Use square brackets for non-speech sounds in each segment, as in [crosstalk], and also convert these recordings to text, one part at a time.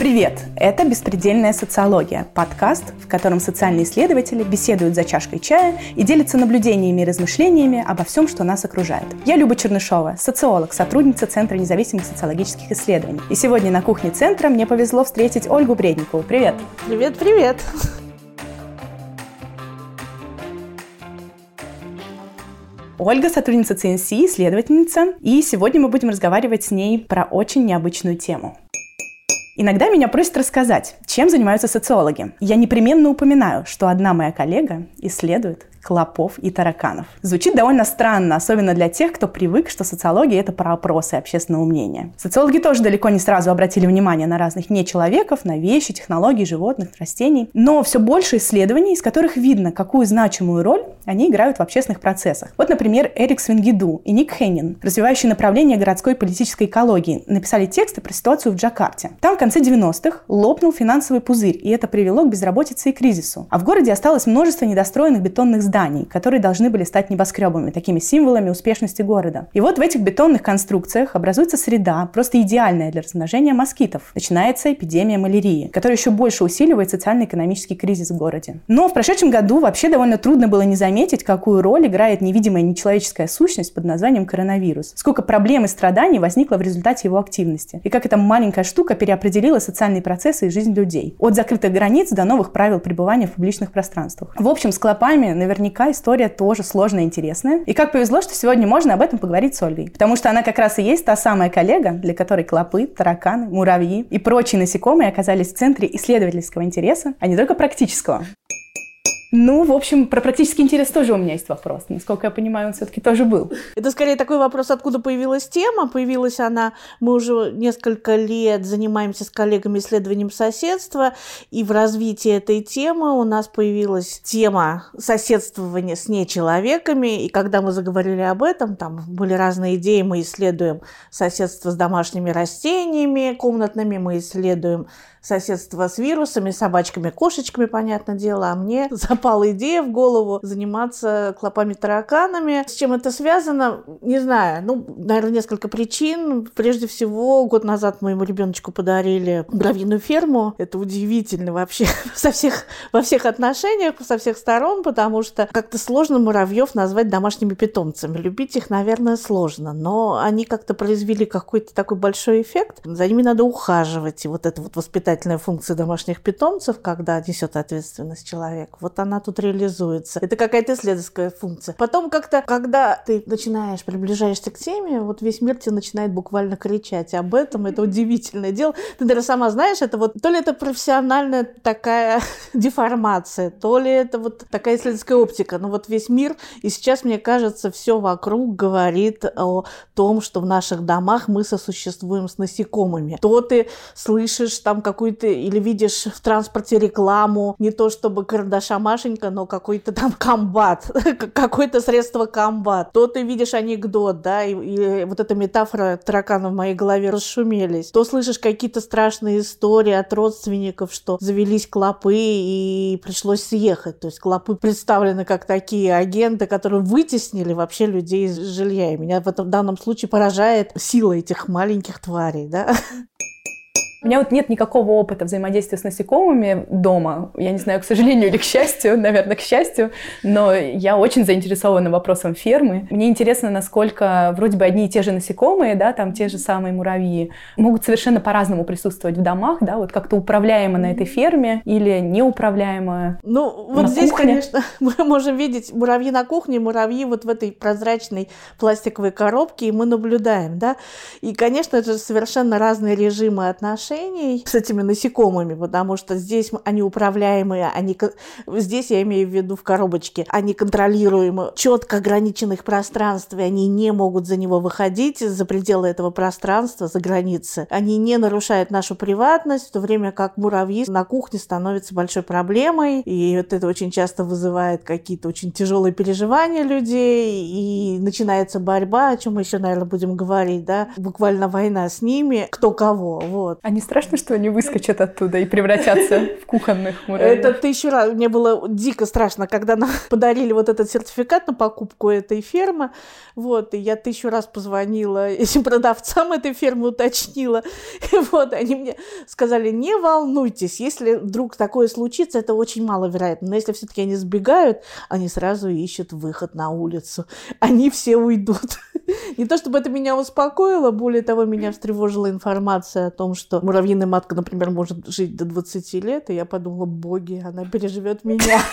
Привет! Это «Беспредельная социология» – подкаст, в котором социальные исследователи беседуют за чашкой чая и делятся наблюдениями и размышлениями обо всем, что нас окружает. Я Люба Чернышова, социолог, сотрудница Центра независимых социологических исследований. И сегодня на кухне Центра мне повезло встретить Ольгу Бредникову. Привет! Привет, привет! Ольга – сотрудница ЦНС, исследовательница, и сегодня мы будем разговаривать с ней про очень необычную тему. Иногда меня просят рассказать, чем занимаются социологи. Я непременно упоминаю, что одна моя коллега исследует клопов и тараканов. Звучит довольно странно, особенно для тех, кто привык, что социология — это про опросы общественного мнения. Социологи тоже далеко не сразу обратили внимание на разных нечеловеков, на вещи, технологии, животных, растений. Но все больше исследований, из которых видно, какую значимую роль они играют в общественных процессах. Вот, например, Эрик Свингиду и Ник Хеннин, развивающие направление городской политической экологии, написали тексты про ситуацию в Джакарте. Там в конце 90-х лопнул финансовый пузырь, и это привело к безработице и кризису. А в городе осталось множество недостроенных бетонных зданий, которые должны были стать небоскребами, такими символами успешности города. И вот в этих бетонных конструкциях образуется среда, просто идеальная для размножения москитов. Начинается эпидемия малярии, которая еще больше усиливает социально-экономический кризис в городе. Но в прошедшем году вообще довольно трудно было не заметить, какую роль играет невидимая нечеловеческая сущность под названием коронавирус. Сколько проблем и страданий возникло в результате его активности. И как эта маленькая штука переопределила социальные процессы и жизнь людей. От закрытых границ до новых правил пребывания в публичных пространствах. В общем, с клопами наверняка наверняка история тоже сложная и интересная. И как повезло, что сегодня можно об этом поговорить с Ольгой. Потому что она как раз и есть та самая коллега, для которой клопы, тараканы, муравьи и прочие насекомые оказались в центре исследовательского интереса, а не только практического. Ну, в общем, про практический интерес тоже у меня есть вопрос. Насколько я понимаю, он все-таки тоже был. Это скорее такой вопрос, откуда появилась тема. Появилась она, мы уже несколько лет занимаемся с коллегами исследованием соседства, и в развитии этой темы у нас появилась тема соседствования с нечеловеками, и когда мы заговорили об этом, там были разные идеи, мы исследуем соседство с домашними растениями комнатными, мы исследуем соседство с вирусами, собачками, кошечками, понятное дело, а мне [laughs] запала идея в голову заниматься клопами-тараканами. С чем это связано, не знаю. Ну, наверное, несколько причин. Прежде всего, год назад моему ребеночку подарили муравьиную ферму. Это удивительно вообще [laughs] со всех, во всех отношениях, со всех сторон, потому что как-то сложно муравьев назвать домашними питомцами. Любить их, наверное, сложно, но они как-то произвели какой-то такой большой эффект. За ними надо ухаживать, и вот это вот воспитание воспитательная функция домашних питомцев, когда несет ответственность человек, вот она тут реализуется. Это какая-то исследовательская функция. Потом как-то, когда ты начинаешь, приближаешься к теме, вот весь мир тебе начинает буквально кричать об этом. Это удивительное дело. Ты, даже сама знаешь, это вот то ли это профессиональная такая [laughs] деформация, то ли это вот такая исследовательская оптика. Но вот весь мир, и сейчас, мне кажется, все вокруг говорит о том, что в наших домах мы сосуществуем с насекомыми. То ты слышишь там как какую-то или видишь в транспорте рекламу, не то чтобы карандаша Машенька, но какой-то там комбат, [laughs] какое-то средство комбат. То ты видишь анекдот, да, и, и вот эта метафора таракана в моей голове расшумелись. То слышишь какие-то страшные истории от родственников, что завелись клопы и пришлось съехать. То есть клопы представлены как такие агенты, которые вытеснили вообще людей из жилья. И меня в этом данном случае поражает сила этих маленьких тварей, да. [laughs] У меня вот нет никакого опыта взаимодействия с насекомыми дома. Я не знаю, к сожалению или к счастью, [laughs] наверное, к счастью, но я очень заинтересована вопросом фермы. Мне интересно, насколько вроде бы одни и те же насекомые, да, там те же самые муравьи, могут совершенно по-разному присутствовать в домах, да, вот как-то управляемо на этой ферме или неуправляемо Ну, вот на здесь, кухне. конечно, [laughs] мы можем видеть муравьи на кухне, муравьи вот в этой прозрачной пластиковой коробке, и мы наблюдаем, да. И, конечно, это совершенно разные режимы отношений отношений с этими насекомыми, потому что здесь они управляемые, они, здесь я имею в виду в коробочке, они контролируемы, четко ограниченных пространстве, они не могут за него выходить, за пределы этого пространства, за границы. Они не нарушают нашу приватность, в то время как муравьи на кухне становятся большой проблемой, и вот это очень часто вызывает какие-то очень тяжелые переживания людей, и начинается борьба, о чем мы еще, наверное, будем говорить, да, буквально война с ними, кто кого, вот. Они Не страшно, что они выскочат оттуда и превратятся в кухонных муравьев? Это тысячу раз. Мне было дико страшно, когда нам [laughs] подарили вот этот сертификат на покупку этой фермы. Вот, и я тысячу раз позвонила этим продавцам этой фермы, уточнила. [laughs] И вот, они мне сказали, не волнуйтесь, если вдруг такое случится, это очень маловероятно. Но если все-таки они сбегают, они сразу ищут выход на улицу. Они все уйдут. [laughs] Не то чтобы это меня успокоило, более того, меня встревожила информация о том, что муравьиная матка, например, может жить до 20 лет, и я подумала, боги, она переживет меня. [laughs]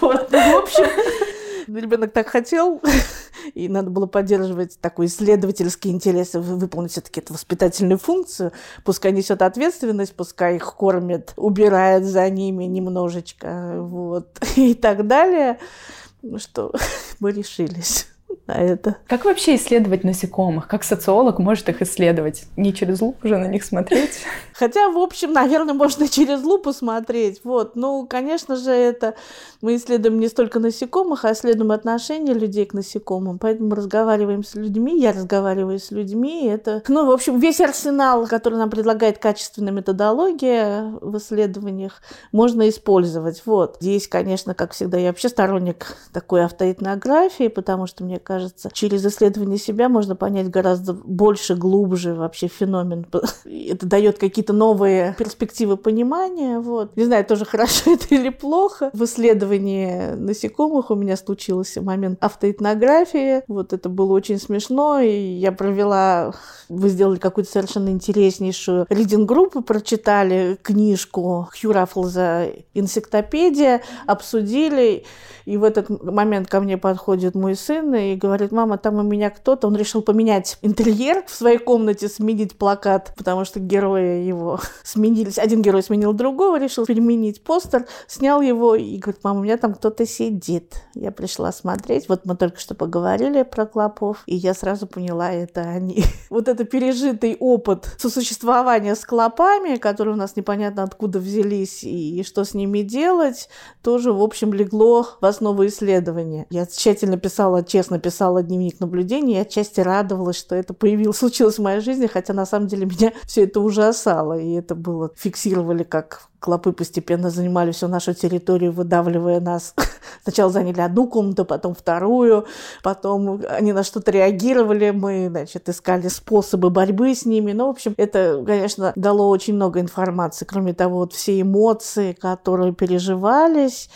Вот, ну, в общем, ребенок так хотел, и надо было поддерживать такой исследовательский интерес, выполнить все-таки эту воспитательную функцию. Пускай несет ответственность, пускай их кормят, убирает за ними немножечко, вот, и так далее. Ну что, [laughs] мы решились на это. Как вообще исследовать насекомых? Как социолог может их исследовать? Не через луп уже на них смотреть? [laughs] Хотя, в общем, наверное, можно через лупу смотреть. Вот. Ну, конечно же, это мы исследуем не столько насекомых, а исследуем отношения людей к насекомым. Поэтому разговариваем с людьми, я разговариваю с людьми. Это, ну, в общем, весь арсенал, который нам предлагает качественная методология в исследованиях, можно использовать. Вот. Здесь, конечно, как всегда, я вообще сторонник такой автоэтнографии, потому что мне кажется, через исследование себя можно понять гораздо больше, глубже вообще феномен. [laughs] Это дает какие-то новые перспективы понимания. Вот. Не знаю, тоже хорошо [laughs] это или плохо. В исследовании насекомых у меня случился момент автоэтнографии. Вот это было очень смешно, и я провела... Вы сделали какую-то совершенно интереснейшую ридинг-группу, прочитали книжку Хью Раффлза «Инсектопедия», обсудили, и в этот момент ко мне подходит мой сын и говорит, мама, там у меня кто-то, он решил поменять интерьер в своей комнате, сменить плакат, потому что герои его [laughs] сменились. Один герой сменил другого, решил переменить постер, снял его и говорит, мама, у меня там кто-то сидит. Я пришла смотреть, вот мы только что поговорили про клопов, и я сразу поняла, это они. [laughs] Вот это пережитый опыт сосуществования с клопами, которые у нас непонятно откуда взялись и что с ними делать, тоже, в общем, легло в основу исследования. Я тщательно писала, честно писала дневник наблюдений, и отчасти радовалась, что это появилось, [laughs] случилось в моей жизни, хотя на самом деле меня [laughs] все это ужасало, и это было, фиксировали как клопы постепенно занимали всю нашу территорию, выдавливая нас. [laughs] Сначала заняли одну комнату, потом вторую, потом они на что-то реагировали, мы, значит, искали способы борьбы с ними. Ну, в общем, это, конечно, дало очень много информации. Кроме того, вот все эмоции, которые переживались,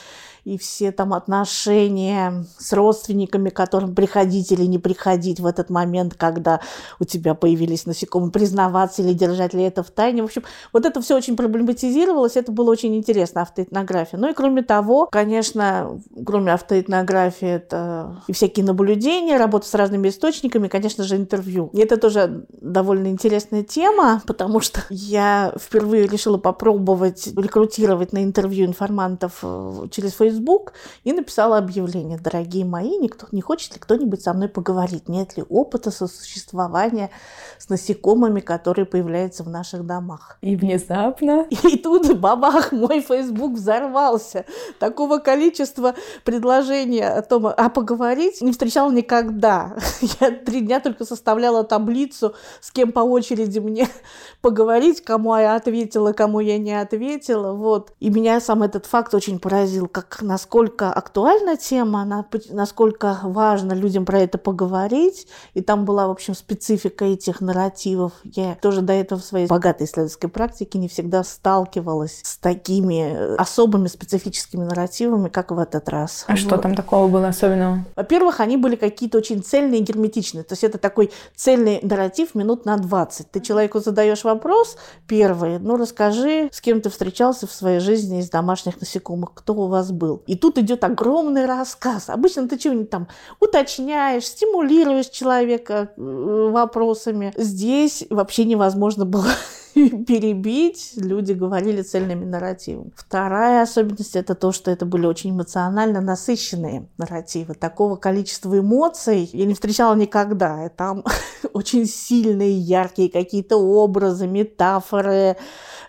и все там отношения с родственниками, которым приходить или не приходить в этот момент, когда у тебя появились насекомые, признаваться или держать ли это в тайне. В общем, вот это все очень проблематизировалось, это было очень интересно, автоэтнография. Ну и кроме того, конечно, кроме автоэтнографии, это и всякие наблюдения, работа с разными источниками, конечно же, интервью. И это тоже довольно интересная тема, потому что я впервые решила попробовать рекрутировать на интервью информантов э, через Facebook Facebook и написала объявление. Дорогие мои, никто, не хочет ли кто-нибудь со мной поговорить? Нет ли опыта сосуществования с насекомыми, которые появляются в наших домах? И внезапно... [laughs] И тут, бабах, мой Facebook взорвался. Такого количества предложений о том, а поговорить не встречала никогда. [laughs] Я три дня только составляла таблицу, с кем по очереди мне [laughs] поговорить, кому я ответила, кому я не ответила. Вот. И меня сам этот факт очень поразил, как насколько актуальна тема, насколько важно людям про это поговорить. И там была, в общем, специфика этих нарративов. Я тоже до этого в своей богатой исследовательской практике не всегда сталкивалась с такими особыми специфическими нарративами, как в этот раз. А вот. что там такого было особенного? Во-первых, они были какие-то очень цельные и герметичные. То есть это такой цельный нарратив минут на 20. Ты человеку задаешь вопрос первый, ну расскажи, с кем ты встречался в своей жизни из домашних насекомых, кто у вас был. И тут идет огромный рассказ. Обычно ты чего-нибудь там уточняешь, стимулируешь человека э, вопросами. Здесь вообще невозможно было [laughs] перебить, люди говорили цельными нарративами. Вторая особенность это то, что это были очень эмоционально насыщенные нарративы. Такого количества эмоций я не встречала никогда. Там [laughs] очень сильные, яркие какие-то образы, метафоры,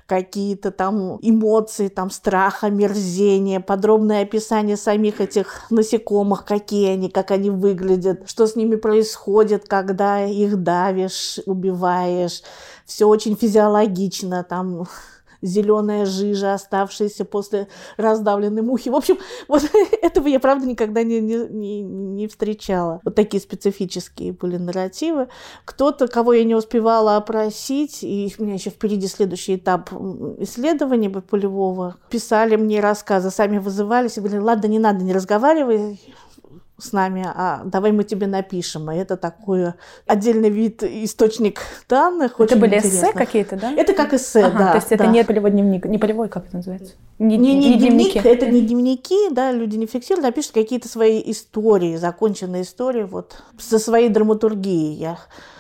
какие-то там эмоции, там страх, омерзение, подробное описание самих этих насекомых, какие они, как они выглядят, что с ними происходит, когда их давишь, убиваешь. Все очень физиологично, там зеленая жижа, оставшаяся после раздавленной мухи. В общем, вот [laughs] этого я, правда, никогда не, не, не встречала. Вот такие специфические были нарративы. Кто-то, кого я не успевала опросить, и у меня еще впереди следующий этап исследования полевого, писали мне рассказы, сами вызывались и говорили, ладно, не надо, не разговаривай, с нами, а давай мы тебе напишем. И это такой отдельный вид, источник данных. Это были интересных. эссе какие-то, да? Это как эссе, ага, да. То есть да. это не полевой дневник, не полевой, как это называется? Не, не, не, не дневник, дневники. это не дневники, да, люди не фиксируют, а пишут какие-то свои истории, законченные истории, вот, со своей драматургией. Я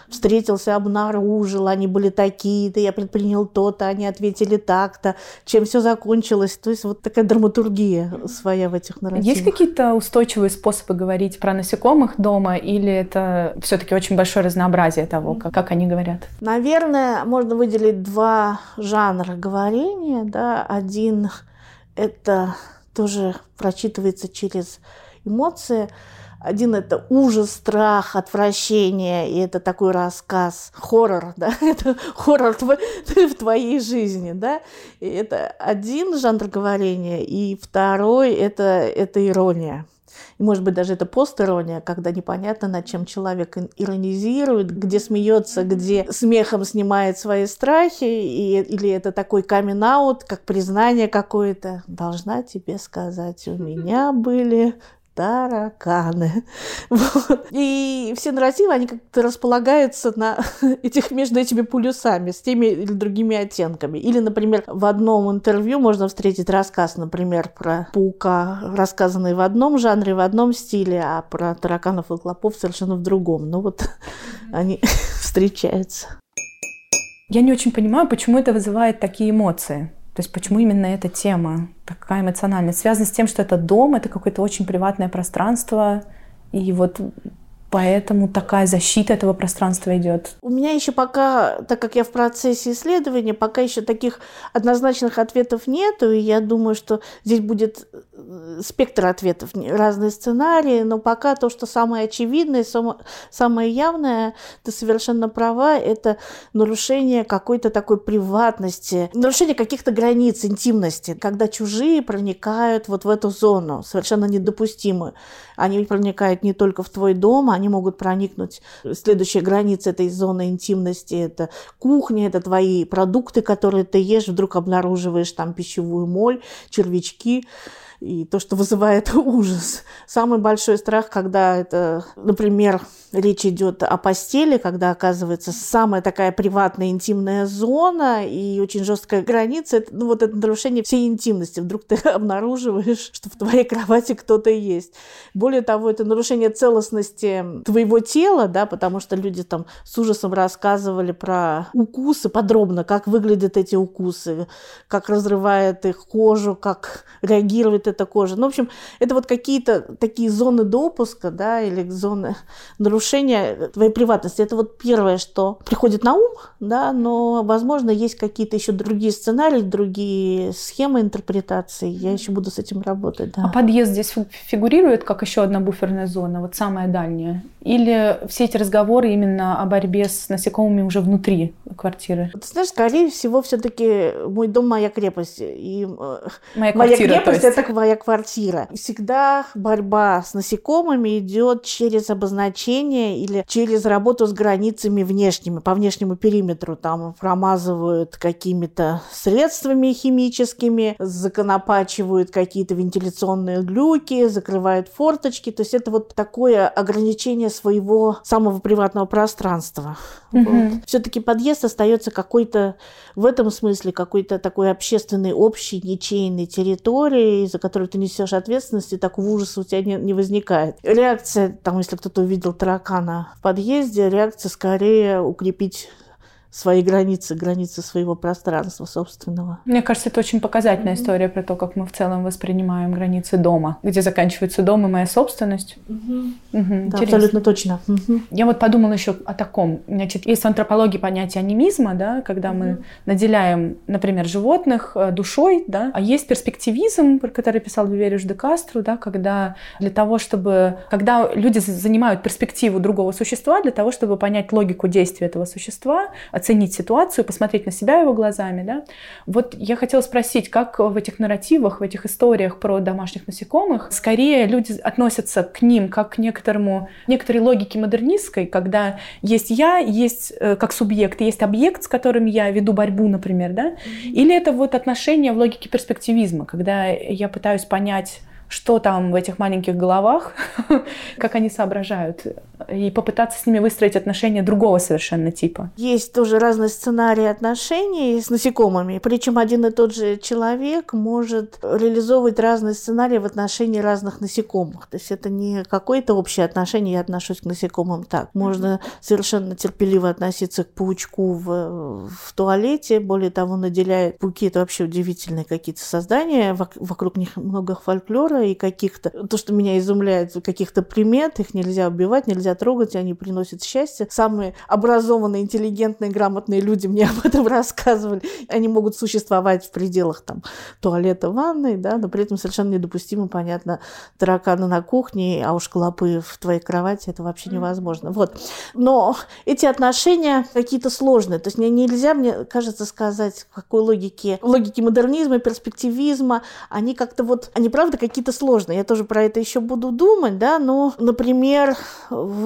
встретился, обнаружил, они были такие-то, я предпринял то-то, они ответили так-то, чем все закончилось. То есть вот такая драматургия своя в этих нарративах. Есть какие-то устойчивые способы говорить про насекомых дома, или это все-таки очень большое разнообразие того, как, как они говорят? Наверное, можно выделить два жанра говорения. Да. Один — это тоже прочитывается через эмоции, один это ужас, страх, отвращение, и это такой рассказ, хоррор, [laughs] да, это хоррор в твоей жизни, да, и это один жанр говорения, и второй это, это ирония. И, может быть, даже это постирония, когда непонятно, над чем человек иронизирует, где смеется, где смехом снимает свои страхи, и, или это такой камин как признание какое-то. Должна тебе сказать, у [laughs] меня были тараканы. [laughs] Вот. И все нарративы, они как-то располагаются на [laughs] этих, между этими полюсами, с теми или другими оттенками. Или, например, в одном интервью можно встретить рассказ, например, про паука, рассказанный в одном жанре, в одном стиле, а про тараканов и клопов совершенно в другом. Ну вот они [laughs] встречаются. Я не очень понимаю, почему это вызывает такие эмоции. То есть почему именно эта тема такая эмоциональная? Связано с тем, что это дом, это какое-то очень приватное пространство, и вот Поэтому такая защита этого пространства идет. У меня еще пока, так как я в процессе исследования, пока еще таких однозначных ответов нету, и я думаю, что здесь будет э, спектр ответов, разные сценарии, но пока то, что самое очевидное, самое явное, ты совершенно права, это нарушение какой-то такой приватности, нарушение каких-то границ интимности, когда чужие проникают вот в эту зону, совершенно недопустимую. Они проникают не только в твой дом, они могут проникнуть. Следующая граница этой зоны интимности – это кухня, это твои продукты, которые ты ешь, вдруг обнаруживаешь там пищевую моль, червячки и то, что вызывает [laughs] ужас. Самый большой страх, когда это, например, речь идет о постели, когда оказывается самая такая приватная интимная зона и очень жесткая граница, это, ну вот это нарушение всей интимности. Вдруг ты [laughs] обнаруживаешь, что в твоей кровати кто-то есть. Более того, это нарушение целостности твоего тела, да, потому что люди там с ужасом рассказывали про укусы подробно, как выглядят эти укусы, как разрывает их кожу, как реагирует эта кожа. Ну, в общем, это вот какие-то такие зоны допуска, да, или зоны нарушения твоей приватности. Это вот первое, что приходит на ум, да, но, возможно, есть какие-то еще другие сценарии, другие схемы интерпретации. Я еще буду с этим работать, да. А подъезд здесь фигурирует как еще одна буферная зона, вот самая дальняя? Или все эти разговоры именно о борьбе с насекомыми уже внутри квартиры? Ты знаешь, скорее всего, все-таки мой дом моя крепость. И э, моя, моя крепость это твоя квартира. Всегда борьба с насекомыми идет через обозначение или через работу с границами внешними, по внешнему периметру. Там промазывают какими-то средствами химическими, законопачивают какие-то вентиляционные глюки, закрывают форточки. То есть это вот такое ограничение своего самого приватного пространства. Mm-hmm. Вот. Все-таки подъезд остается какой-то в этом смысле какой-то такой общественной, общей, ничейной территорией, за которую ты несешь ответственность, и такого ужаса у тебя не, не возникает. Реакция, там, если кто-то увидел таракана в подъезде, реакция скорее укрепить свои границы, границы своего пространства собственного. Мне кажется, это очень показательная mm-hmm. история про то, как мы в целом воспринимаем границы дома, где заканчивается дом и моя собственность. Mm-hmm. Mm-hmm. Да, абсолютно точно. Mm-hmm. Я вот подумала еще о таком. Значит, есть в антропологии понятие анимизма, да, когда mm-hmm. мы наделяем, например, животных э, душой, да, а есть перспективизм, про который писал Вивериш де Кастро, да, когда для того, чтобы, когда люди занимают перспективу другого существа, для того, чтобы понять логику действия этого существа, оценить ситуацию, посмотреть на себя его глазами, да. Вот я хотела спросить, как в этих нарративах, в этих историях про домашних насекомых, скорее люди относятся к ним как к некоторому, некоторой логике модернистской, когда есть я, есть э, как субъект, есть объект, с которым я веду борьбу, например, да, или это вот отношение в логике перспективизма, когда я пытаюсь понять что там в этих маленьких головах, [laughs] как они соображают, и попытаться с ними выстроить отношения другого совершенно типа. Есть тоже разные сценарии отношений с насекомыми, причем один и тот же человек может реализовывать разные сценарии в отношении разных насекомых. То есть это не какое-то общее отношение, я отношусь к насекомым так. Можно совершенно терпеливо относиться к паучку в, в туалете, более того, наделяет пауки, это вообще удивительные какие-то создания, вокруг них много фольклора, и каких-то, то, что меня изумляет, каких-то примет, их нельзя убивать, нельзя трогать, они приносят счастье. Самые образованные, интеллигентные, грамотные люди мне [laughs] об этом рассказывали. Они могут существовать в пределах там туалета, ванной, да, но при этом совершенно недопустимо, понятно, тараканы на кухне, а уж клопы в твоей кровати, это вообще невозможно. Вот. Но эти отношения какие-то сложные. То есть мне нельзя, мне кажется, сказать, в какой логике, логике модернизма, перспективизма, они как-то вот, они правда какие-то сложно. Я тоже про это еще буду думать, да, но, например, в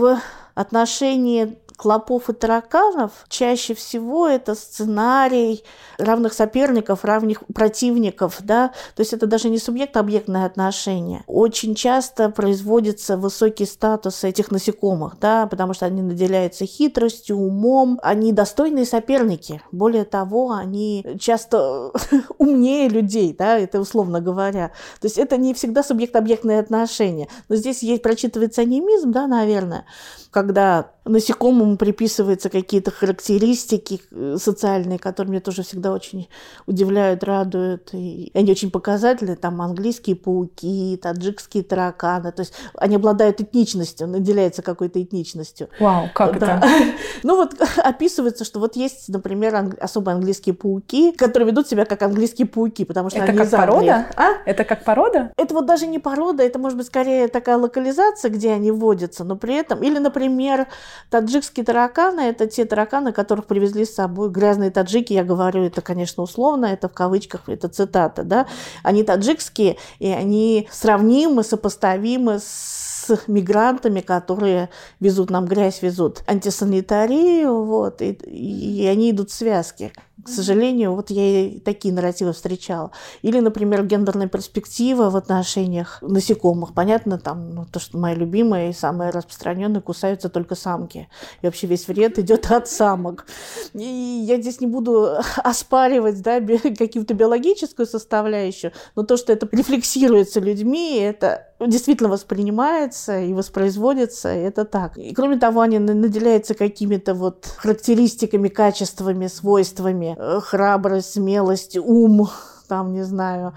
отношении клопов и тараканов чаще всего это сценарий равных соперников, равных противников, да, то есть это даже не субъект-объектное отношение. Очень часто производится высокий статус этих насекомых, да, потому что они наделяются хитростью, умом, они достойные соперники. Более того, они часто [laughs] умнее людей, да, это условно говоря. То есть это не всегда субъект-объектное отношение. Но здесь есть прочитывается анимизм, да, наверное, когда насекомому приписываются какие-то характеристики э, социальные, которые мне тоже всегда очень удивляют, радуют. И они очень показательны. Там английские пауки, таджикские тараканы. То есть они обладают этничностью, наделяются какой-то этничностью. Вау, как да. это? [laughs] Ну вот [laughs] описывается, что вот есть, например, англи- особо английские пауки, которые ведут себя как английские пауки, потому что это они как порода? А? Это как порода? Это вот даже не порода, это может быть скорее такая локализация, где они водятся, но при этом, или, например, Таджикские тараканы – это те тараканы, которых привезли с собой грязные таджики. Я говорю это, конечно, условно, это в кавычках, это цитата. Да? Они таджикские, и они сравнимы, сопоставимы с мигрантами, которые везут нам грязь, везут антисанитарию, вот, и, и они идут в связке. К сожалению, вот я и такие нарративы встречала. Или, например, гендерная перспектива в отношениях насекомых. Понятно, там, ну, то, что мои любимые и самые распространенные кусаются только самки. И вообще весь вред идет от самок. И я здесь не буду [laughs] оспаривать да, какую-то биологическую составляющую, но то, что это рефлексируется людьми, это действительно воспринимается и воспроизводится, это так. И кроме того, они наделяются какими-то вот характеристиками, качествами, свойствами, э, храбрость, смелость, ум, там, не знаю,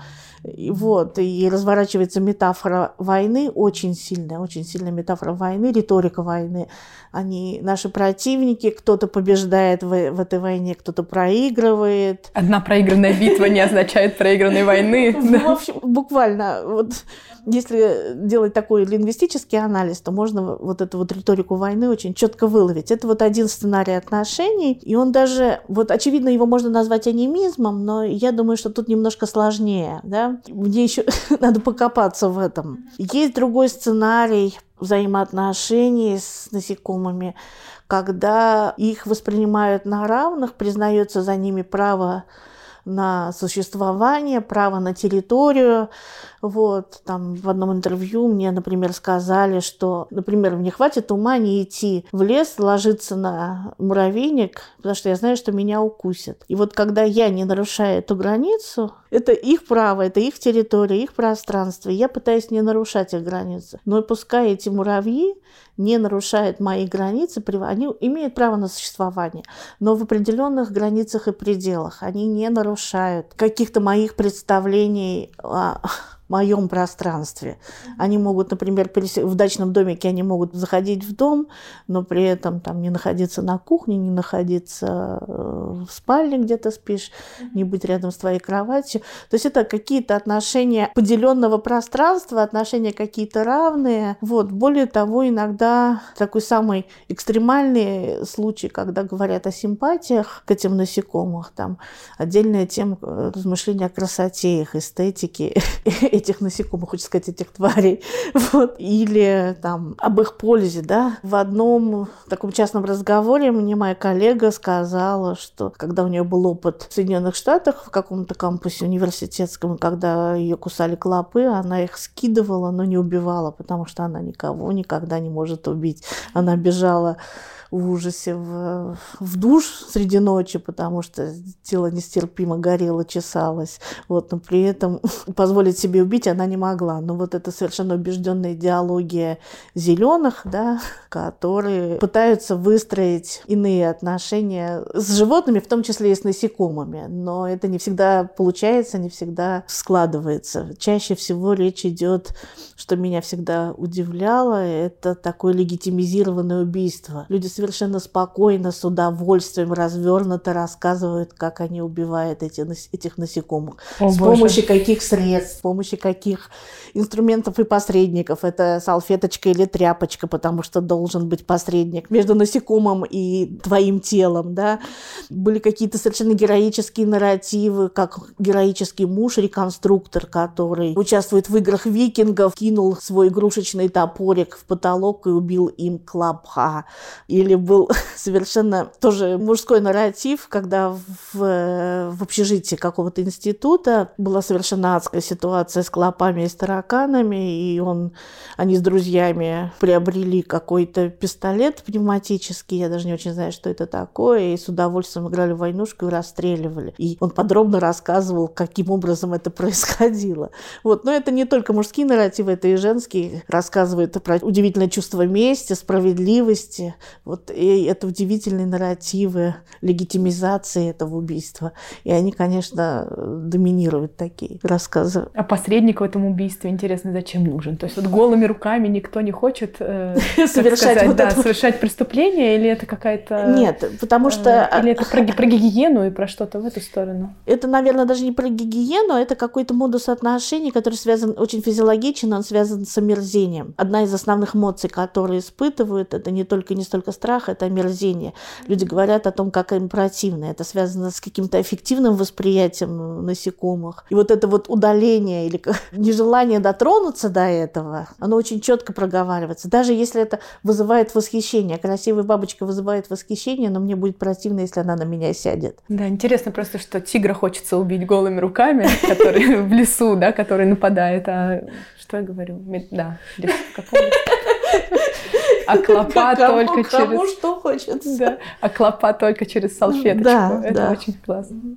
вот, и разворачивается метафора войны, очень сильная, очень сильная метафора войны, риторика войны. Они наши противники, кто-то побеждает в, в этой войне, кто-то проигрывает. Одна проигранная битва не означает проигранной войны. [laughs] В общем, буквально, вот если делать такой лингвистический анализ, то можно вот эту вот риторику войны очень четко выловить. Это вот один сценарий отношений, и он даже, вот очевидно, его можно назвать анимизмом, но я думаю, что тут немножко сложнее, да. Мне еще [laughs] надо покопаться в этом. Есть другой сценарий взаимоотношений с насекомыми, когда их воспринимают на равных, признается за ними право на существование, право на территорию. Вот, там в одном интервью мне, например, сказали, что, например, мне хватит ума не идти в лес, ложиться на муравейник, потому что я знаю, что меня укусят. И вот когда я не нарушаю эту границу, Это их право, это их территория, их пространство. Я пытаюсь не нарушать их границы. Но пускай эти муравьи не нарушают мои границы, они имеют право на существование, но в определенных границах и пределах. Они не нарушают каких-то моих представлений о моем пространстве. Они могут, например, в дачном домике они могут заходить в дом, но при этом там не находиться на кухне, не находиться э, в спальне, где то спишь, не быть рядом с твоей кроватью. То есть это какие-то отношения поделенного пространства, отношения какие-то равные. Вот. Более того, иногда такой самый экстремальный случай, когда говорят о симпатиях к этим насекомых, там отдельная тема э, размышления о красоте их, эстетике [laughs] этих насекомых, хочется сказать, этих тварей, [laughs] вот, или там об их пользе, да. В одном таком частном разговоре мне моя коллега сказала, что когда у нее был опыт в Соединенных Штатах в каком-то кампусе университетском, когда ее кусали клопы, она их скидывала, но не убивала, потому что она никого никогда не может убить. Она бежала в ужасе в, в душ среди ночи, потому что тело нестерпимо горело, чесалось. Вот, но при этом [laughs] позволить себе убить она не могла. Но вот это совершенно убежденная идеология зеленых, да, [laughs] которые пытаются выстроить иные отношения с животными, в том числе и с насекомыми. Но это не всегда получается, не всегда складывается. Чаще всего речь идет, что меня всегда удивляло, это такое легитимизированное убийство. Люди совершенно спокойно, с удовольствием, развернуто рассказывают, как они убивают эти, этих насекомых. О, с Боже. помощью каких средств, с помощью каких инструментов и посредников. Это салфеточка или тряпочка, потому что должен быть посредник между насекомым и твоим телом. Да? Были какие-то совершенно героические нарративы, как героический муж, реконструктор, который участвует в играх викингов, кинул свой игрушечный топорик в потолок и убил им клопа. Или или был [laughs] совершенно тоже мужской нарратив, когда в, в общежитии какого-то института была совершенно адская ситуация с клопами и с тараканами, и он, они с друзьями приобрели какой-то пистолет пневматический, я даже не очень знаю, что это такое, и с удовольствием играли в войнушку и расстреливали. И он подробно рассказывал, каким образом это происходило. Вот. Но это не только мужские нарративы, это и женские. Рассказывают про удивительное чувство мести, справедливости. Вот вот и это удивительные нарративы легитимизации этого убийства. И они, конечно, доминируют такие рассказы. А посредник в этом убийстве, интересно, зачем нужен? То есть вот голыми руками никто не хочет э, совершать, сказать, вот да, это... совершать преступление, или это какая-то... Нет, потому что... Э, или это про, про гигиену и про что-то в эту сторону? Это, наверное, даже не про гигиену, это какой-то модус отношений, который связан очень физиологичен, он связан с омерзением. Одна из основных эмоций, которые испытывают, это не только не столько страх, это омерзение. Люди говорят о том, как им противно. Это связано с каким-то эффективным восприятием насекомых. И вот это вот удаление или [laughs] нежелание дотронуться до этого, оно очень четко проговаривается. Даже если это вызывает восхищение. Красивая бабочка вызывает восхищение, но мне будет противно, если она на меня сядет. Да, интересно просто, что тигра хочется убить голыми руками, [laughs] который в лесу, да, который нападает. А что я говорю? Да, в каком [laughs] а клопа только через... Кому что хочется. Да. А клопа только через салфеточку. Да, Это да. очень классно.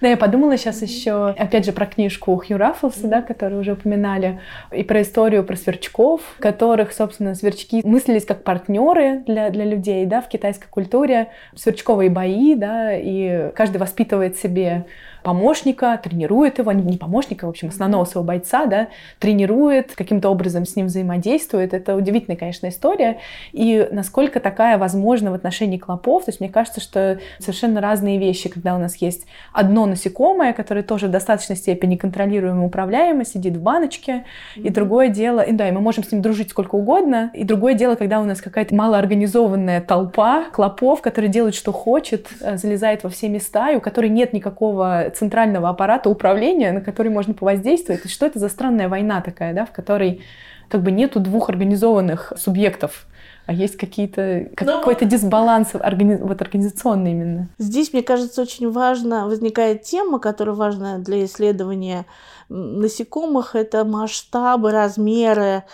Да, я подумала сейчас еще, опять же, про книжку Хью Раффлса, да, которую уже упоминали, и про историю про сверчков, которых, собственно, сверчки мыслились как партнеры для, для людей, да, в китайской культуре. Сверчковые бои, да, и каждый воспитывает себе помощника, тренирует его, не помощника, в общем, основного своего бойца, да, тренирует, каким-то образом с ним взаимодействует. Это удивительная, конечно, история. И насколько такая возможна в отношении клопов, то есть мне кажется, что совершенно разные вещи, когда у нас есть одно насекомое, которое тоже в достаточной степени контролируемо, управляемо, сидит в баночке, и другое дело, и да, и мы можем с ним дружить сколько угодно, и другое дело, когда у нас какая-то малоорганизованная толпа клопов, которые делают, что хочет, э, залезает во все места, и у которой нет никакого центрального аппарата управления, на который можно повоздействовать. И что это за странная война такая, да, в которой как бы нету двух организованных субъектов, а есть какие-то как, Но... какой-то дисбаланс органи... вот организационный именно. Здесь, мне кажется, очень важно возникает тема, которая важна для исследования насекомых, это масштабы, размеры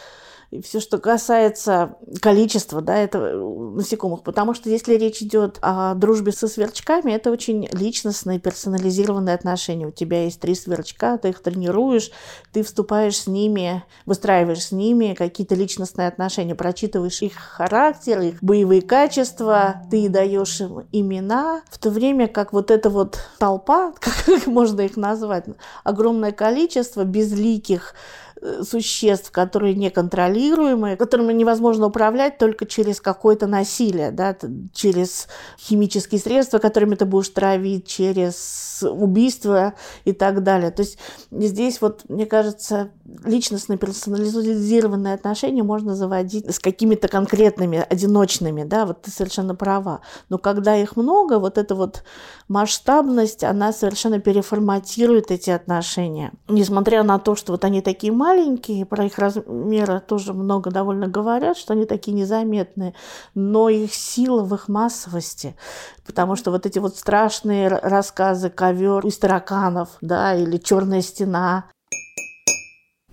все, что касается количества, да, это насекомых. Потому что если речь идет о дружбе со сверчками, это очень личностные, персонализированные отношения. У тебя есть три сверчка, ты их тренируешь, ты вступаешь с ними, выстраиваешь с ними какие-то личностные отношения, прочитываешь их характер, их боевые качества, ты даешь им имена, в то время как вот эта вот толпа, [laughs] как можно их назвать, огромное количество безликих Э, существ, которые неконтролируемые, которыми невозможно управлять только через какое-то насилие, да, через химические средства, которыми ты будешь травить, через убийство и так далее. То есть здесь вот, мне кажется, личностные персонализированные отношения можно заводить с какими-то конкретными, одиночными, да, вот ты совершенно права. Но когда их много, вот эта вот масштабность, она совершенно переформатирует эти отношения. Несмотря на то, что вот они такие маленькие, маленькие, про их размеры тоже много довольно говорят, что они такие незаметные, но их сила в их массовости, потому что вот эти вот страшные рассказы «Ковер из тараканов», да, или «Черная стена»,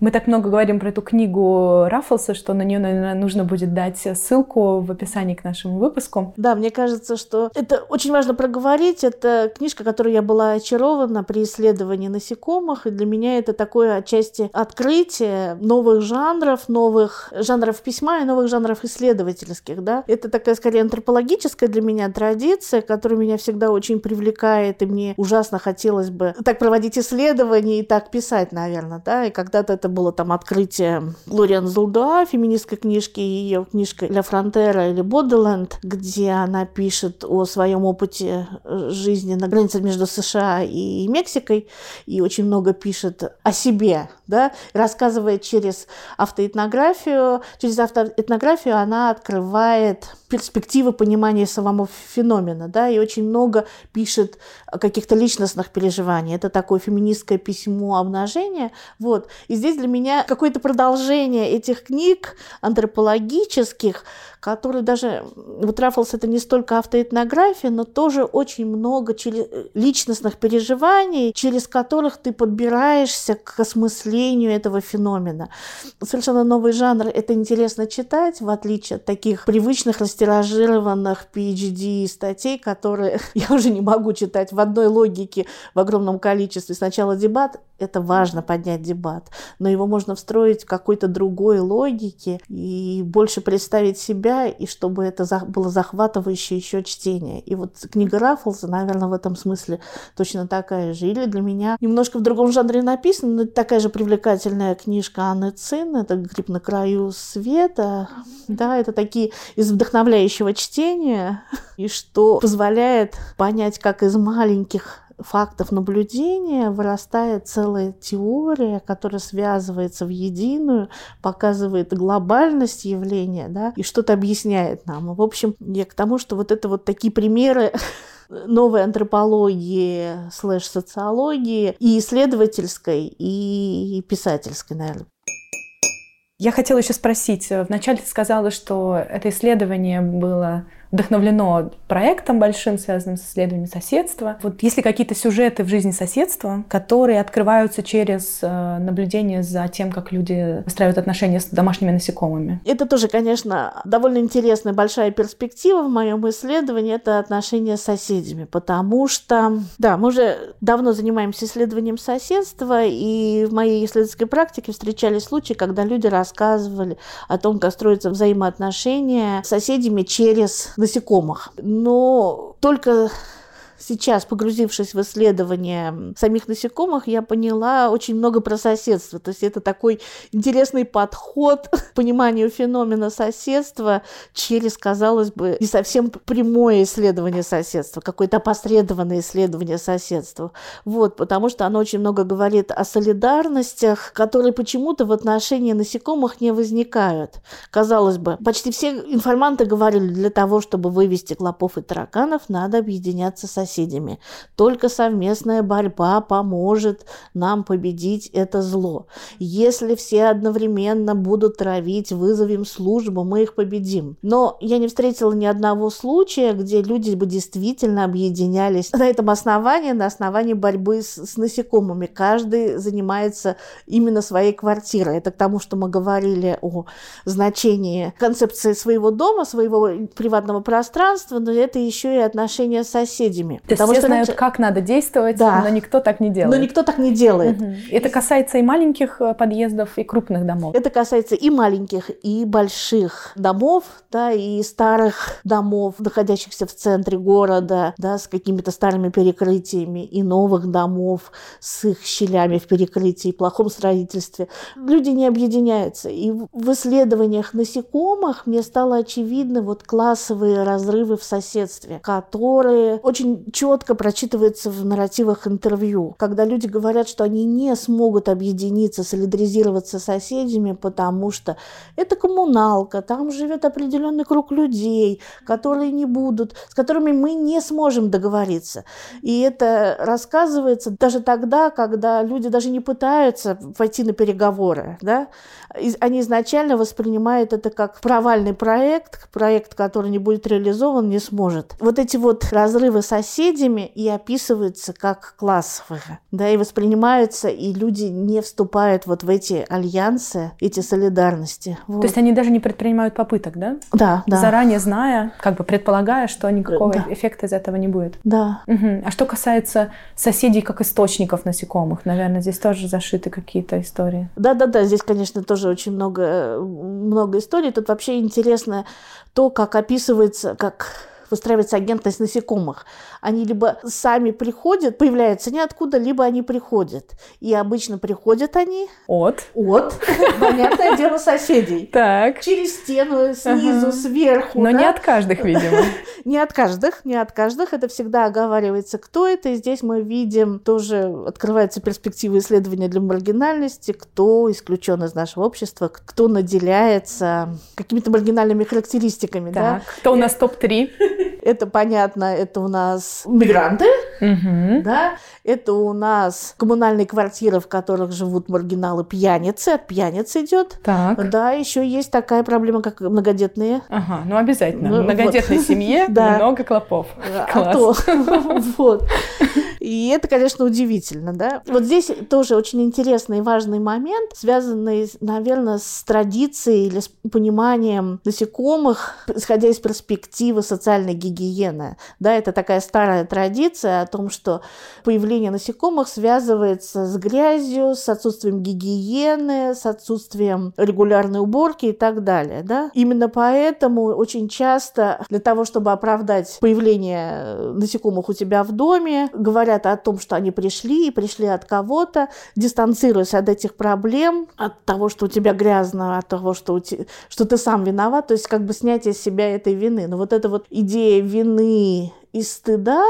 мы так много говорим про эту книгу Раффлса, что на нее, наверное, нужно будет дать ссылку в описании к нашему выпуску. Да, мне кажется, что это очень важно проговорить. Это книжка, которой я была очарована при исследовании насекомых, и для меня это такое отчасти открытие новых жанров, новых жанров письма и новых жанров исследовательских. Да? Это такая, скорее, антропологическая для меня традиция, которая меня всегда очень привлекает, и мне ужасно хотелось бы так проводить исследования и так писать, наверное. Да? И когда-то это это было там открытие Глориан Зулдуа, феминистской книжки, ее книжка «Ля Фронтера» или «Бодиленд», где она пишет о своем опыте э, жизни на границе между США и Мексикой, и очень много пишет о себе, да, рассказывает через автоэтнографию. Через автоэтнографию она открывает перспективы понимания самого феномена, да, и очень много пишет каких-то личностных переживаний. Это такое феминистское письмо обнажения, вот. И здесь для меня какое-то продолжение этих книг антропологических, которые даже... Вот Раффлс это не столько автоэтнография, но тоже очень много личностных переживаний, через которых ты подбираешься к осмыслению этого феномена. Совершенно новый жанр. Это интересно читать, в отличие от таких привычных растиражированных PhD статей, которые [laughs] я уже не могу читать в одной логике в огромном количестве. Сначала дебат, это важно поднять дебат, но его можно встроить в какой-то другой логике и больше представить себя, и чтобы это было захватывающее еще чтение. И вот книга Раффлза, наверное, в этом смысле точно такая же. Или для меня немножко в другом жанре написана, но такая же привлекательная книжка Анны Цин, это «Гриб на краю света». Да, это такие из вдохновляющего чтения, [laughs] и что позволяет понять, как из маленьких фактов наблюдения вырастает целая теория, которая связывается в единую, показывает глобальность явления, да, и что-то объясняет нам. В общем, я к тому, что вот это вот такие примеры [laughs] новой антропологии слэш-социологии и исследовательской, и писательской, наверное. Я хотела еще спросить. Вначале ты сказала, что это исследование было вдохновлено проектом большим, связанным с исследованием соседства. Вот есть ли какие-то сюжеты в жизни соседства, которые открываются через э, наблюдение за тем, как люди выстраивают отношения с домашними насекомыми? Это тоже, конечно, довольно интересная большая перспектива в моем исследовании. Это отношения с соседями, потому что, да, мы уже давно занимаемся исследованием соседства, и в моей исследовательской практике встречались случаи, когда люди рассказывали о том, как строятся взаимоотношения с соседями через насекомых. Но только сейчас, погрузившись в исследование самих насекомых, я поняла очень много про соседство. То есть это такой интересный подход [laughs] к пониманию феномена соседства через, казалось бы, не совсем прямое исследование соседства, какое-то опосредованное исследование соседства. Вот, потому что оно очень много говорит о солидарностях, которые почему-то в отношении насекомых не возникают. Казалось бы, почти все информанты говорили, для того, чтобы вывести клопов и тараканов, надо объединяться с соседями. Только совместная борьба поможет нам победить это зло. Если все одновременно будут травить, вызовем службу, мы их победим. Но я не встретила ни одного случая, где люди бы действительно объединялись на этом основании, на основании борьбы с, с насекомыми. Каждый занимается именно своей квартирой. Это к тому, что мы говорили о значении концепции своего дома, своего приватного пространства, но это еще и отношения с соседями. То есть все что знают, значит... как надо действовать, да. но никто так не делает. Но никто так не делает. Угу. Это касается и маленьких э, подъездов, и крупных домов. Это касается и маленьких, и больших домов, да, и старых домов, находящихся в центре города, да, с какими-то старыми перекрытиями, и новых домов с их щелями в перекрытии, плохом строительстве. Люди не объединяются. И в исследованиях насекомых мне стало очевидно вот классовые разрывы в соседстве, которые очень четко прочитываются в нарративах интервью, когда люди говорят, что они не смогут объединиться, солидаризироваться с соседями, потому что это коммуналка, там живет определенный круг людей, которые не будут, с которыми мы не сможем договориться. И это рассказывается даже тогда, когда люди даже не пытаются пойти на переговоры. Да? Они изначально воспринимают это как провальный проект, проект, который не будет реализован, не сможет. Вот эти вот разрывы с соседями и описываются как классовые, да, и воспринимаются, и люди не вступают вот в эти альянсы, эти солидарности. Вот. То есть они даже не предпринимают попыток, да? Да, да. Заранее зная, как бы предполагая, что никакого да. эффекта из этого не будет. Да. Угу. А что касается соседей как источников насекомых, наверное, здесь тоже зашиты какие-то истории. Да, да, да. Здесь, конечно, тоже очень много, много историй. Тут вообще интересно то, как описывается, как выстраивается агентность насекомых. Они либо сами приходят, появляются ниоткуда, либо они приходят. И обычно приходят они... От? От. [laughs] Понятное дело, соседей. Так. Через стену, снизу, сверху. Но не от каждых, видимо. [laughs] Не от каждых, не от каждых. Это всегда оговаривается, кто это. И здесь мы видим, тоже открывается перспектива исследования для маргинальности, кто исключен из нашего общества, кто наделяется какими-то маргинальными характеристиками. Так, кто у нас топ-3? [laughs] Это понятно, это у нас мигранты, угу. да, это у нас коммунальные квартиры, в которых живут маргиналы пьяницы, от пьяниц идет. Так. Да, еще есть такая проблема, как многодетные. Ага, ну обязательно. Ну, в многодетной семье [laughs] много клопов. А то. [laughs] Вот. И это, конечно, удивительно, да. Вот здесь тоже очень интересный и важный момент, связанный, наверное, с традицией или с пониманием насекомых, исходя из перспективы социальной гигиены. Да, это такая старая традиция о том, что появление насекомых связывается с грязью, с отсутствием гигиены, с отсутствием регулярной уборки и так далее. Да? Именно поэтому очень часто для того, чтобы оправдать появление насекомых у тебя в доме, говорят о том, что они пришли и пришли от кого-то, дистанцируясь от этих проблем, от того, что у тебя грязно, от того, что, у тебя, что ты сам виноват, то есть как бы снятие с себя этой вины. Но вот эта вот идея вины и стыда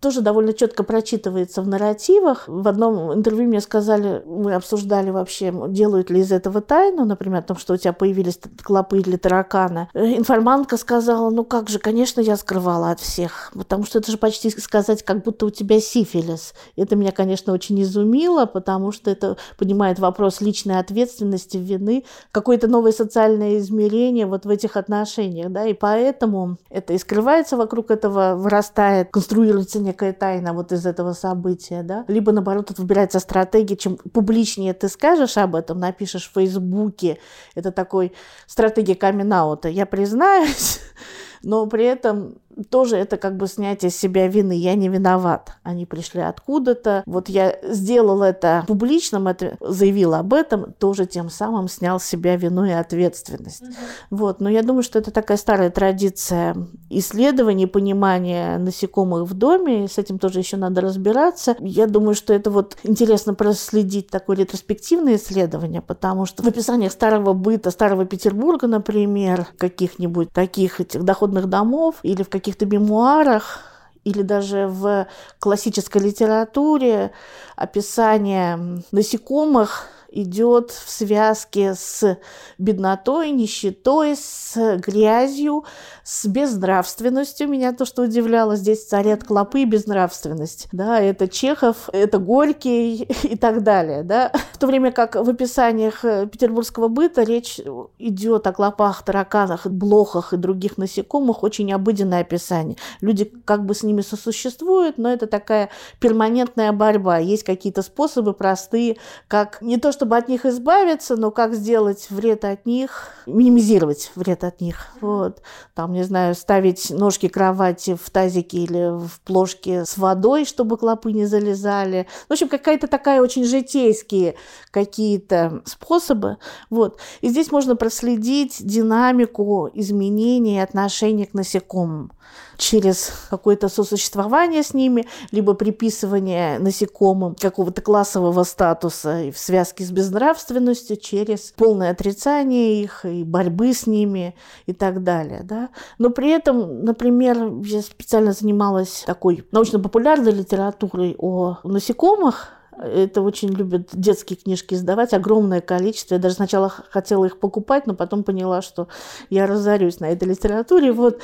тоже довольно четко прочитывается в нарративах. В одном интервью мне сказали, мы обсуждали вообще, делают ли из этого тайну, например, о том, что у тебя появились клопы или тараканы. Э, информантка сказала, ну как же, конечно, я скрывала от всех, потому что это же почти сказать, как будто у тебя сифилис. Это меня, конечно, очень изумило, потому что это поднимает вопрос личной ответственности, вины, какое-то новое социальное измерение вот в этих отношениях, да, и поэтому это и скрывается вокруг этого вырастания вырастает, конструируется некая тайна вот из этого события, да, либо наоборот выбирается стратегия, чем публичнее ты скажешь об этом, напишешь в Фейсбуке, это такой стратегия камин Я признаюсь, [laughs] но при этом тоже это как бы снятие с себя вины. Я не виноват. Они пришли откуда-то. Вот я сделал это публичным, это, заявил об этом, тоже тем самым снял с себя вину и ответственность. Угу. Вот. Но я думаю, что это такая старая традиция исследований, понимания насекомых в доме. И с этим тоже еще надо разбираться. Я думаю, что это вот интересно проследить такое ретроспективное исследование, потому что в описаниях старого быта, старого Петербурга, например, каких-нибудь таких этих доходных домов или в каких каких-то мемуарах или даже в классической литературе описание насекомых идет в связке с беднотой, нищетой, с грязью, с безнравственностью. Меня то, что удивляло, здесь царят клопы и безнравственность. Да, это Чехов, это Горький [laughs] и так далее. Да. В то время как в описаниях петербургского быта речь идет о клопах, тараканах, блохах и других насекомых, очень обыденное описание. Люди как бы с ними сосуществуют, но это такая перманентная борьба. Есть какие-то способы простые, как не то чтобы от них избавиться, но как сделать вред от них, минимизировать вред от них. Вот. Там, не знаю, ставить ножки кровати в тазике или в плошке с водой, чтобы клопы не залезали. В общем, какая-то такая очень житейские какие-то способы. Вот. И здесь можно проследить динамику изменений отношения к насекомым через какое-то сосуществование с ними, либо приписывание насекомым какого-то классового статуса в связке с безнравственностью, через полное отрицание их и борьбы с ними и так далее. Да? Но при этом, например, я специально занималась такой научно-популярной литературой о насекомых, это очень любят детские книжки издавать, огромное количество. Я даже сначала хотела их покупать, но потом поняла, что я разорюсь на этой литературе. Вот.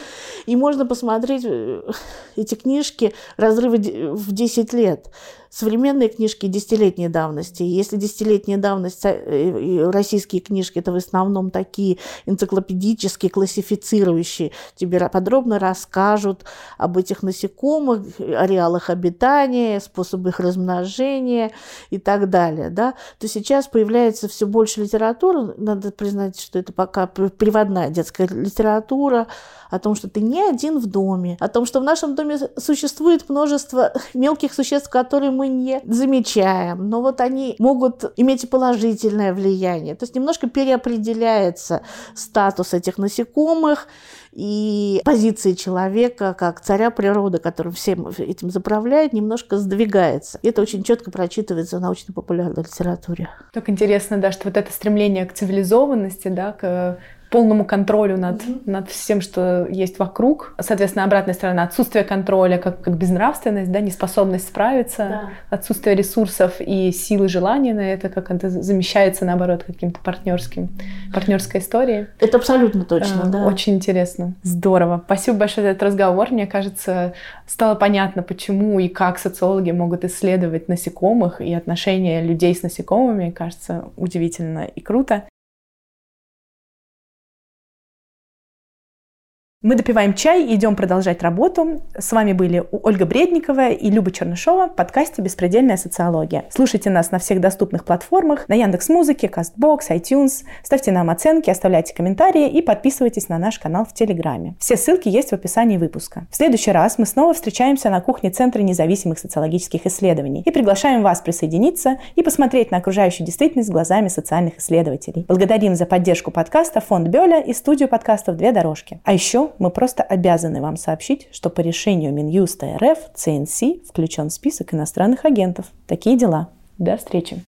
И можно посмотреть э, эти книжки разрывы в 10 лет современные книжки десятилетней давности. Если десятилетняя давность, э, российские книжки, это в основном такие энциклопедические, классифицирующие, тебе подробно расскажут об этих насекомых, ареалах обитания, способах их размножения и так далее. Да? То сейчас появляется все больше литературы, надо признать, что это пока приводная детская литература, о том, что ты не один в доме, о том, что в нашем доме существует множество [laughs] мелких существ, которые мы не замечаем, но вот они могут иметь положительное влияние. То есть немножко переопределяется статус этих насекомых и позиции человека как царя природы, который всем этим заправляет, немножко сдвигается. И это очень четко прочитывается в научно-популярной литературе. Так интересно, да, что вот это стремление к цивилизованности, да, к полному контролю над, mm-hmm. над всем, что есть вокруг. Соответственно, обратная сторона отсутствие контроля, как, как безнравственность, да, неспособность справиться, да. отсутствие ресурсов и силы желания на это, как это замещается, наоборот, каким-то партнерским, партнерской историей. Это абсолютно точно, а, да. Очень интересно. Здорово. Спасибо большое за этот разговор. Мне кажется, стало понятно, почему и как социологи могут исследовать насекомых и отношения людей с насекомыми. Кажется, удивительно и круто. Мы допиваем чай и идем продолжать работу. С вами были Ольга Бредникова и Люба Чернышова в подкасте «Беспредельная социология». Слушайте нас на всех доступных платформах, на Яндекс Музыке, Castbox, iTunes. Ставьте нам оценки, оставляйте комментарии и подписывайтесь на наш канал в Телеграме. Все ссылки есть в описании выпуска. В следующий раз мы снова встречаемся на кухне Центра независимых социологических исследований и приглашаем вас присоединиться и посмотреть на окружающую действительность глазами социальных исследователей. Благодарим за поддержку подкаста фонд Бёля и студию подкастов «Две дорожки». А еще мы просто обязаны вам сообщить, что по решению Минюста РФ ЦНС включен в список иностранных агентов. Такие дела. До встречи!